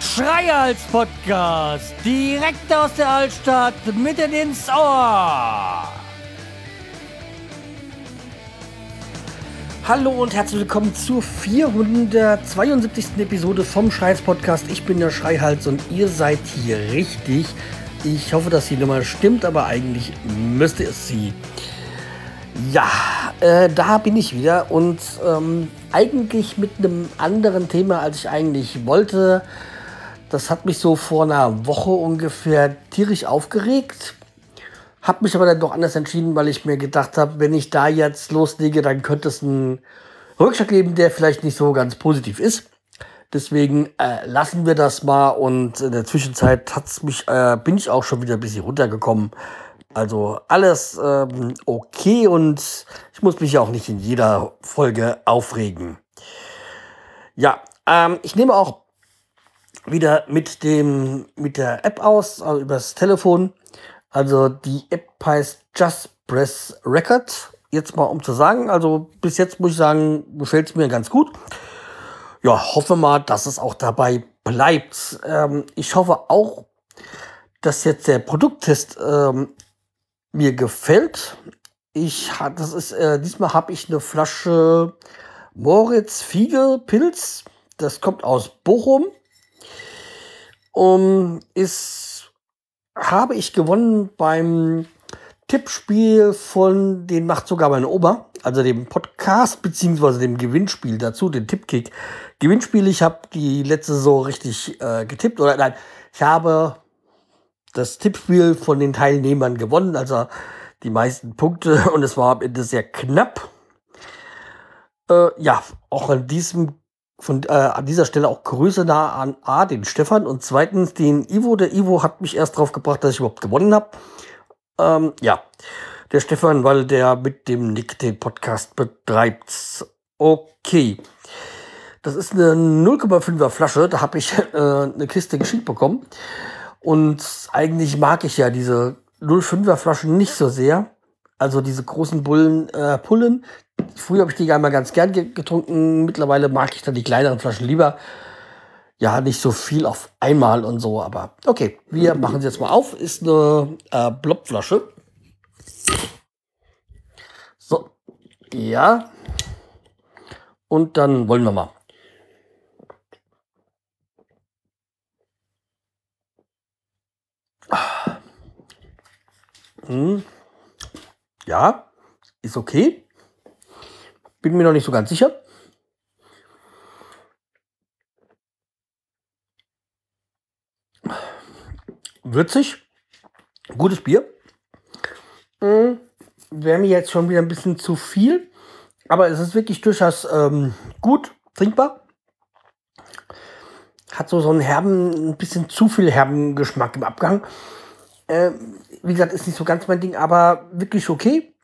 Schreihals Podcast, direkt aus der Altstadt, mitten ins Ohr. Hallo und herzlich willkommen zur 472. Episode vom Schreihals Podcast. Ich bin der Schreihals und ihr seid hier richtig. Ich hoffe, dass die Nummer stimmt, aber eigentlich müsste es sie. Ja, äh, da bin ich wieder und ähm, eigentlich mit einem anderen Thema, als ich eigentlich wollte. Das hat mich so vor einer Woche ungefähr tierisch aufgeregt. Hab mich aber dann doch anders entschieden, weil ich mir gedacht habe, wenn ich da jetzt loslege, dann könnte es einen Rückschlag geben, der vielleicht nicht so ganz positiv ist. Deswegen äh, lassen wir das mal und in der Zwischenzeit hat's mich, äh, bin ich auch schon wieder ein bisschen runtergekommen. Also alles ähm, okay und ich muss mich auch nicht in jeder Folge aufregen. Ja, ähm, ich nehme auch wieder mit dem mit der App aus, also übers Telefon. Also die App heißt Just Press Record. Jetzt mal um zu sagen, also bis jetzt muss ich sagen, gefällt es mir ganz gut. Ja, hoffe mal, dass es auch dabei bleibt. Ähm, ich hoffe auch, dass jetzt der Produkttest ähm, mir gefällt. Ich das ist äh, diesmal habe ich eine Flasche Moritz Fiege Pilz. Das kommt aus Bochum. Um, ist habe ich gewonnen beim Tippspiel von den macht sogar meine Oma, also dem Podcast beziehungsweise dem Gewinnspiel dazu, den Tippkick Gewinnspiel. Ich habe die letzte so richtig äh, getippt oder nein, ich habe das Tippspiel von den Teilnehmern gewonnen, also die meisten Punkte und es war am Ende sehr knapp. Äh, ja, auch an diesem von äh, an dieser Stelle auch Grüße da an A, den Stefan und zweitens den Ivo. Der Ivo hat mich erst drauf gebracht, dass ich überhaupt gewonnen habe. Ähm, ja, der Stefan, weil der mit dem Nick den Podcast betreibt. Okay. Das ist eine 0,5er Flasche. Da habe ich äh, eine Kiste geschenkt bekommen. Und eigentlich mag ich ja diese 0,5er Flaschen nicht so sehr. Also diese großen Bullen, äh, Pullen. Früher habe ich die einmal ganz gern getrunken. Mittlerweile mag ich dann die kleineren Flaschen lieber. Ja, nicht so viel auf einmal und so, aber okay, wir machen sie jetzt mal auf. Ist eine äh, Blobflasche. So, ja. Und dann wollen wir mal. Hm. Ja, ist okay. Bin mir noch nicht so ganz sicher. Würzig. Gutes Bier. Hm. Wäre mir jetzt schon wieder ein bisschen zu viel. Aber es ist wirklich durchaus ähm, gut trinkbar. Hat so, so einen herben, ein bisschen zu viel herben Geschmack im Abgang. Äh, wie gesagt, ist nicht so ganz mein Ding, aber wirklich okay.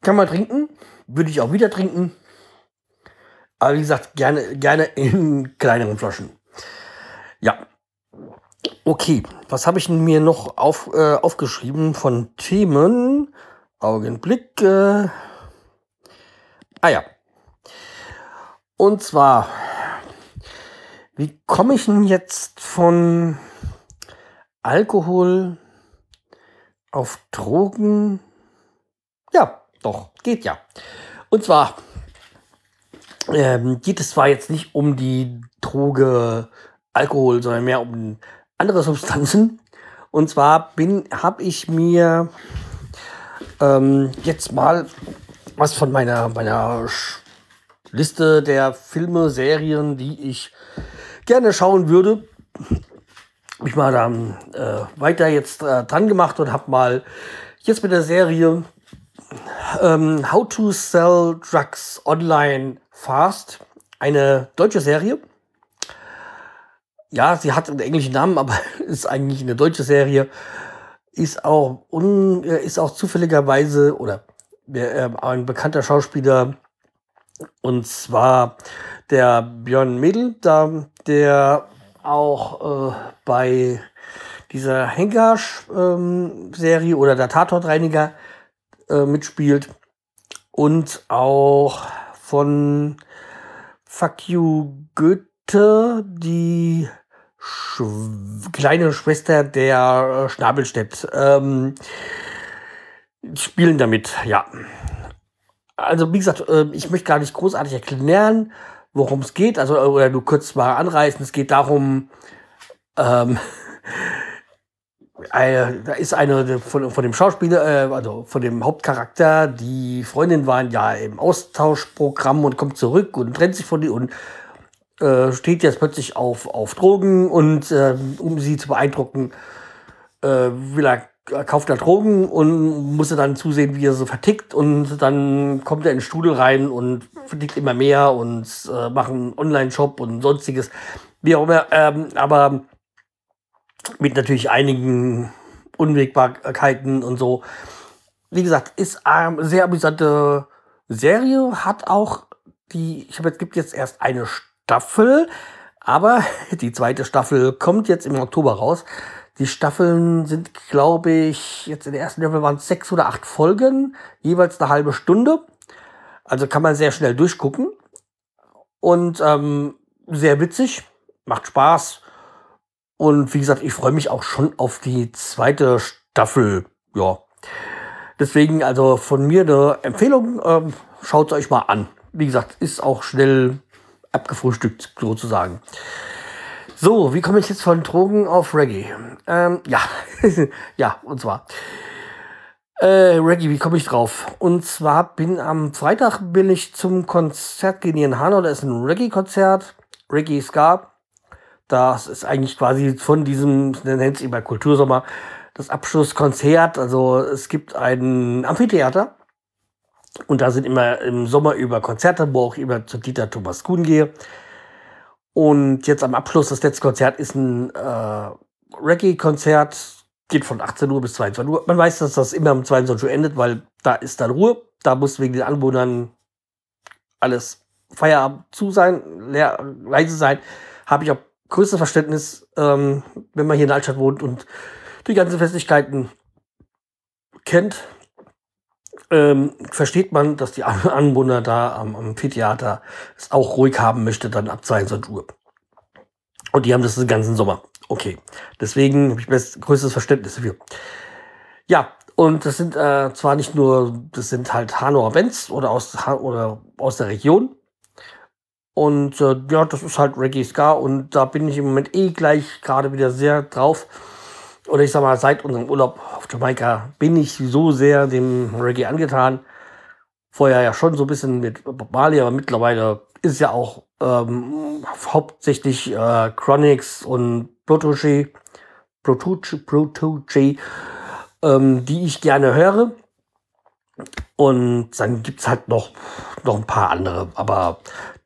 Kann man trinken. Würde ich auch wieder trinken. Aber wie gesagt, gerne, gerne in kleineren Flaschen. Ja. Okay, was habe ich mir noch auf, äh, aufgeschrieben von Themen? Augenblick. Äh ah ja. Und zwar, wie komme ich denn jetzt von Alkohol auf Drogen? Ja, doch, geht ja. Und zwar ähm, geht es zwar jetzt nicht um die Droge Alkohol, sondern mehr um andere Substanzen. Und zwar bin, habe ich mir ähm, jetzt mal was von meiner, meiner Liste der Filme, Serien, die ich gerne schauen würde, habe ich mal dann äh, weiter jetzt äh, dran gemacht und habe mal jetzt mit der Serie ähm, How to Sell Drugs Online Fast, eine deutsche Serie. Ja, sie hat einen englischen Namen, aber ist eigentlich eine deutsche Serie. Ist auch, un, äh, ist auch zufälligerweise oder äh, ein bekannter Schauspieler und zwar der Björn Mädel, da, der auch äh, bei dieser Hengasch-Serie ähm, oder der Tatortreiniger äh, mitspielt. Und auch von Fuck You Goethe, die Sch kleine Schwester der äh, Schnabelstedt. Ähm, spielen damit, ja. Also, wie gesagt, äh, ich möchte gar nicht großartig erklären, worum es geht. Also, oder nur kurz mal anreißen. Es geht darum, ähm, eine, da ist eine von, von dem Schauspieler, äh, also von dem Hauptcharakter, die Freundin waren ja im Austauschprogramm und kommt zurück und trennt sich von ihr und äh, steht jetzt plötzlich auf, auf Drogen und äh, um sie zu beeindrucken, äh, will er, kauft er Drogen und muss er dann zusehen, wie er so vertickt und dann kommt er in den Studel rein und vertickt immer mehr und äh, macht einen Online-Shop und sonstiges. Wie auch immer, ähm, aber mit natürlich einigen Unwägbarkeiten und so. Wie gesagt, ist eine sehr amüsante Serie, hat auch die, ich habe jetzt, gibt jetzt erst eine Staffel, aber die zweite Staffel kommt jetzt im Oktober raus. Die Staffeln sind, glaube ich, jetzt in der ersten Staffel waren es sechs oder acht Folgen, jeweils eine halbe Stunde. Also kann man sehr schnell durchgucken. Und ähm, sehr witzig, macht Spaß. Und wie gesagt, ich freue mich auch schon auf die zweite Staffel. Ja. Deswegen also von mir eine Empfehlung. Ähm, Schaut es euch mal an. Wie gesagt, ist auch schnell abgefrühstückt sozusagen. So, wie komme ich jetzt von Drogen auf Reggae? Ähm, ja, ja, und zwar. Äh, Reggae, wie komme ich drauf? Und zwar bin am Freitag bin ich zum Konzert gehen in Hanau. Da ist ein Reggae-Konzert, Reggae Ska. Das ist eigentlich quasi von diesem, nennt sich bei Kultursommer, das Abschlusskonzert. Also es gibt ein Amphitheater und da sind immer im Sommer über Konzerte, wo auch immer zu Dieter Thomas Kuhn gehe. Und jetzt am Abschluss, das letzte Konzert ist ein äh, Reggae-Konzert, geht von 18 Uhr bis 22 Uhr. Man weiß, dass das immer um 22 Uhr endet, weil da ist dann Ruhe. Da muss wegen den Anwohnern alles Feierabend zu sein, leer, leise sein. Habe ich auch größtes Verständnis, ähm, wenn man hier in der Altstadt wohnt und die ganzen Festlichkeiten kennt, ähm, versteht man, dass die Anwohner da am Amphitheater es auch ruhig haben möchte, dann ab 22 Uhr. Und die haben das den ganzen Sommer. Okay. Deswegen habe ich das größtes Verständnis dafür. Ja, und das sind äh, zwar nicht nur, das sind halt Hanauer Bands oder aus, oder aus der Region, und äh, ja, das ist halt Reggae Ska und da bin ich im Moment eh gleich gerade wieder sehr drauf. Oder ich sag mal, seit unserem Urlaub auf Jamaika bin ich so sehr dem Reggae angetan. Vorher ja schon so ein bisschen mit Bob Marley, aber mittlerweile ist ja auch ähm, hauptsächlich äh, Chronics und Protoche, Protoche, Protoche ähm, die ich gerne höre. Und dann gibt es halt noch, noch ein paar andere, aber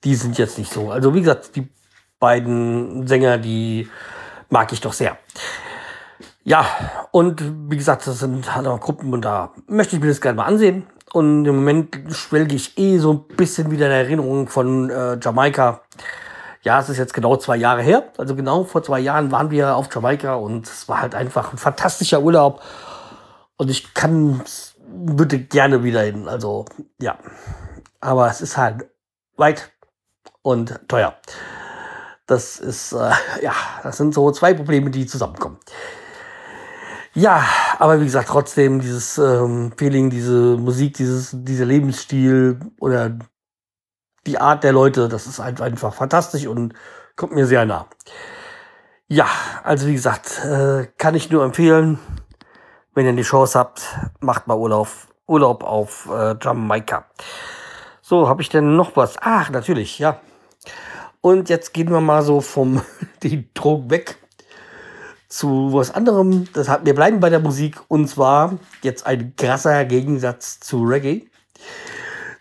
die sind jetzt nicht so. Also wie gesagt, die beiden Sänger, die mag ich doch sehr. Ja, und wie gesagt, das sind halt auch Gruppen und da möchte ich mir das gerne mal ansehen. Und im Moment schwelge ich eh so ein bisschen wieder in Erinnerung von äh, Jamaika. Ja, es ist jetzt genau zwei Jahre her. Also genau vor zwei Jahren waren wir auf Jamaika und es war halt einfach ein fantastischer Urlaub. Und ich kann, würde gerne wieder hin. Also ja, aber es ist halt weit und teuer. Das ist, äh, ja, das sind so zwei Probleme, die zusammenkommen. Ja, aber wie gesagt, trotzdem dieses ähm, Feeling, diese Musik, dieses, dieser Lebensstil oder die Art der Leute, das ist einfach fantastisch und kommt mir sehr nah. Ja, also wie gesagt, äh, kann ich nur empfehlen, wenn ihr die Chance habt, macht mal Urlaub, Urlaub auf äh, Jamaika. So, habe ich denn noch was? Ach, natürlich, ja. Und jetzt gehen wir mal so vom die Drogen weg zu was anderem. Das hat, wir bleiben bei der Musik und zwar jetzt ein krasser Gegensatz zu Reggae.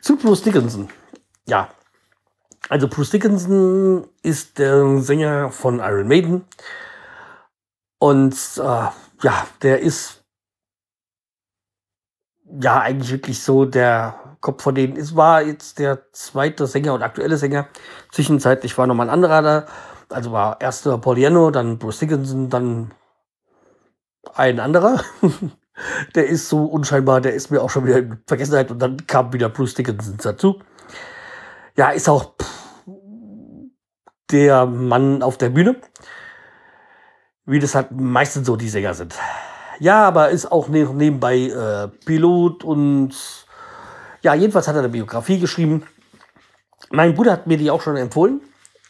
Zu Bruce Dickinson. Ja. Also Bruce Dickinson ist der Sänger von Iron Maiden. Und äh, ja, der ist ja eigentlich wirklich so der Kopf von denen. Es war jetzt der zweite Sänger und aktuelle Sänger. Zwischenzeitlich war noch mal ein anderer da. Also war erster Pauliano, dann Bruce Dickinson, dann ein anderer. der ist so unscheinbar, der ist mir auch schon wieder in Vergessenheit und dann kam wieder Bruce Dickinson dazu. Ja, ist auch der Mann auf der Bühne. Wie das halt meistens so die Sänger sind. Ja, aber ist auch ne-, nebenbei äh, Pilot und ja, jedenfalls hat er eine Biografie geschrieben. Mein Bruder hat mir die auch schon empfohlen.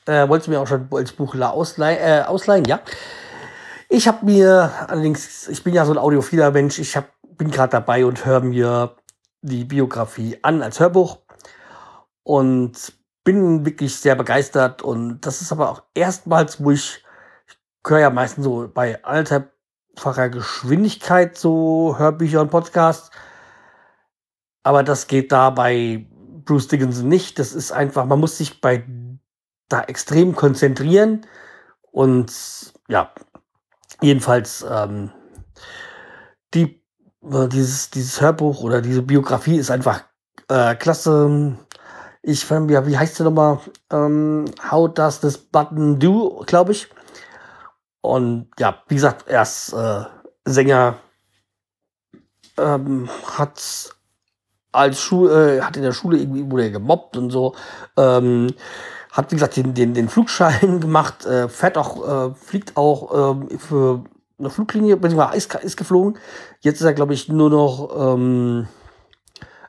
Äh, wollte mir auch schon als Buch ausleihen, äh, ausleihen, ja. Ich habe mir allerdings, ich bin ja so ein audiophiler Mensch, ich hab, bin gerade dabei und höre mir die Biografie an als Hörbuch und bin wirklich sehr begeistert und das ist aber auch erstmals, wo ich, ich höre ja meistens so bei alterfacher Geschwindigkeit so Hörbücher und Podcasts, aber das geht da bei Bruce Dickinson nicht. Das ist einfach, man muss sich bei da extrem konzentrieren und ja, jedenfalls ähm, die, äh, dieses, dieses Hörbuch oder diese Biografie ist einfach äh, klasse ich fand, ja, wie heißt der nochmal? Ähm, How does this button do, glaube ich. Und ja, wie gesagt, er ist äh, Sänger, ähm, hat als Schule, äh, hat in der Schule irgendwie wurde er gemobbt und so. Ähm, hat wie gesagt den, den, den Flugschein gemacht, äh, fährt auch, äh, fliegt auch äh, für eine Fluglinie, beziehungsweise ist, ist geflogen. Jetzt ist er, glaube ich, nur noch ähm,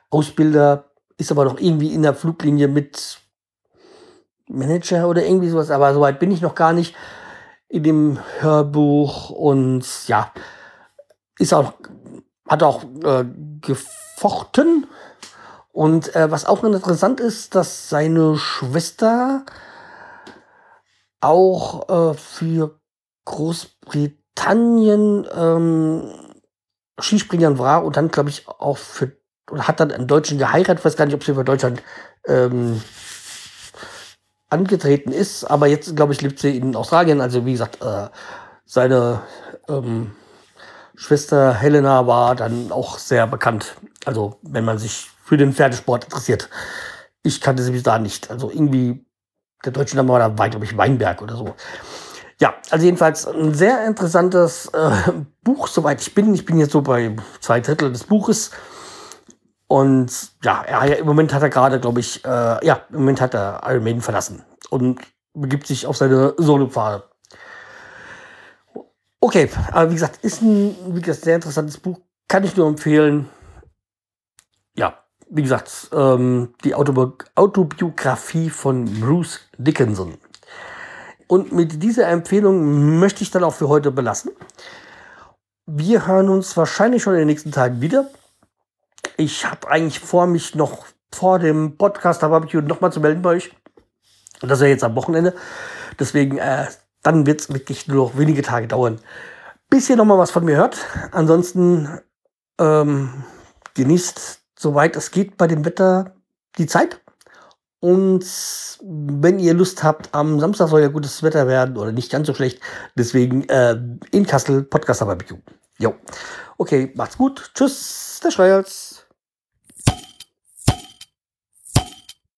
Ausbilder ist aber noch irgendwie in der Fluglinie mit Manager oder irgendwie sowas, aber soweit bin ich noch gar nicht in dem Hörbuch und ja, ist auch, hat auch äh, gefochten und äh, was auch interessant ist, dass seine Schwester auch äh, für Großbritannien ähm, Skispringern war und dann, glaube ich, auch für und hat dann einen Deutschen geheiratet. Ich weiß gar nicht, ob sie für Deutschland ähm, angetreten ist, aber jetzt, glaube ich, lebt sie in Australien. Also, wie gesagt, äh, seine ähm, Schwester Helena war dann auch sehr bekannt. Also, wenn man sich für den Pferdesport interessiert. Ich kannte sie bis da nicht. Also, irgendwie, der deutsche Name war da weit, glaube ich, Weinberg oder so. Ja, also jedenfalls ein sehr interessantes äh, Buch, soweit ich bin. Ich bin jetzt so bei zwei Drittel des Buches. Und ja, er, im Moment hat er gerade, glaube ich, äh, ja, im Moment hat er Iron Maiden verlassen und begibt sich auf seine Solo-Pfade. Okay, aber wie gesagt, ist ein wie gesagt, sehr interessantes Buch. Kann ich nur empfehlen. Ja, wie gesagt, ähm, die Autobi Autobiografie von Bruce Dickinson. Und mit dieser Empfehlung möchte ich dann auch für heute belassen. Wir hören uns wahrscheinlich schon in den nächsten Tagen wieder. Ich habe eigentlich vor, mich noch vor dem Podcast Barbecue nochmal zu melden bei euch. Das ist ja jetzt am Wochenende. Deswegen, äh, dann wird es wirklich nur noch wenige Tage dauern, bis ihr nochmal was von mir hört. Ansonsten ähm, genießt, soweit es geht, bei dem Wetter die Zeit. Und wenn ihr Lust habt, am Samstag soll ja gutes Wetter werden oder nicht ganz so schlecht. Deswegen äh, in Kassel Podcast Barbecue. Jo. Okay, macht's gut. Tschüss, der Schreihals.